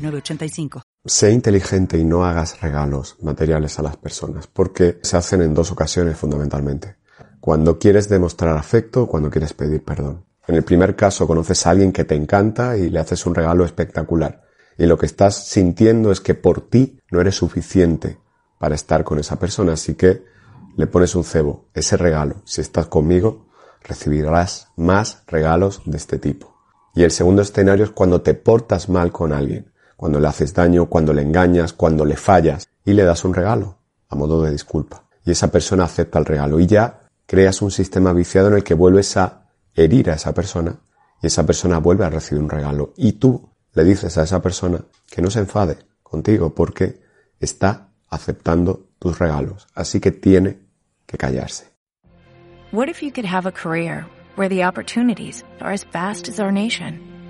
906985. Sé inteligente y no hagas regalos materiales a las personas, porque se hacen en dos ocasiones fundamentalmente. Cuando quieres demostrar afecto o cuando quieres pedir perdón. En el primer caso conoces a alguien que te encanta y le haces un regalo espectacular. Y lo que estás sintiendo es que por ti no eres suficiente para estar con esa persona, así que le pones un cebo. Ese regalo, si estás conmigo, recibirás más regalos de este tipo. Y el segundo escenario es cuando te portas mal con alguien, cuando le haces daño, cuando le engañas, cuando le fallas y le das un regalo a modo de disculpa. Y esa persona acepta el regalo y ya creas un sistema viciado en el que vuelves a herir a esa persona y esa persona vuelve a recibir un regalo y tú le dices a esa persona que no se enfade contigo porque está aceptando tus regalos. Así que tiene que callarse. What if you could have a career where the opportunities are as vast as our nation,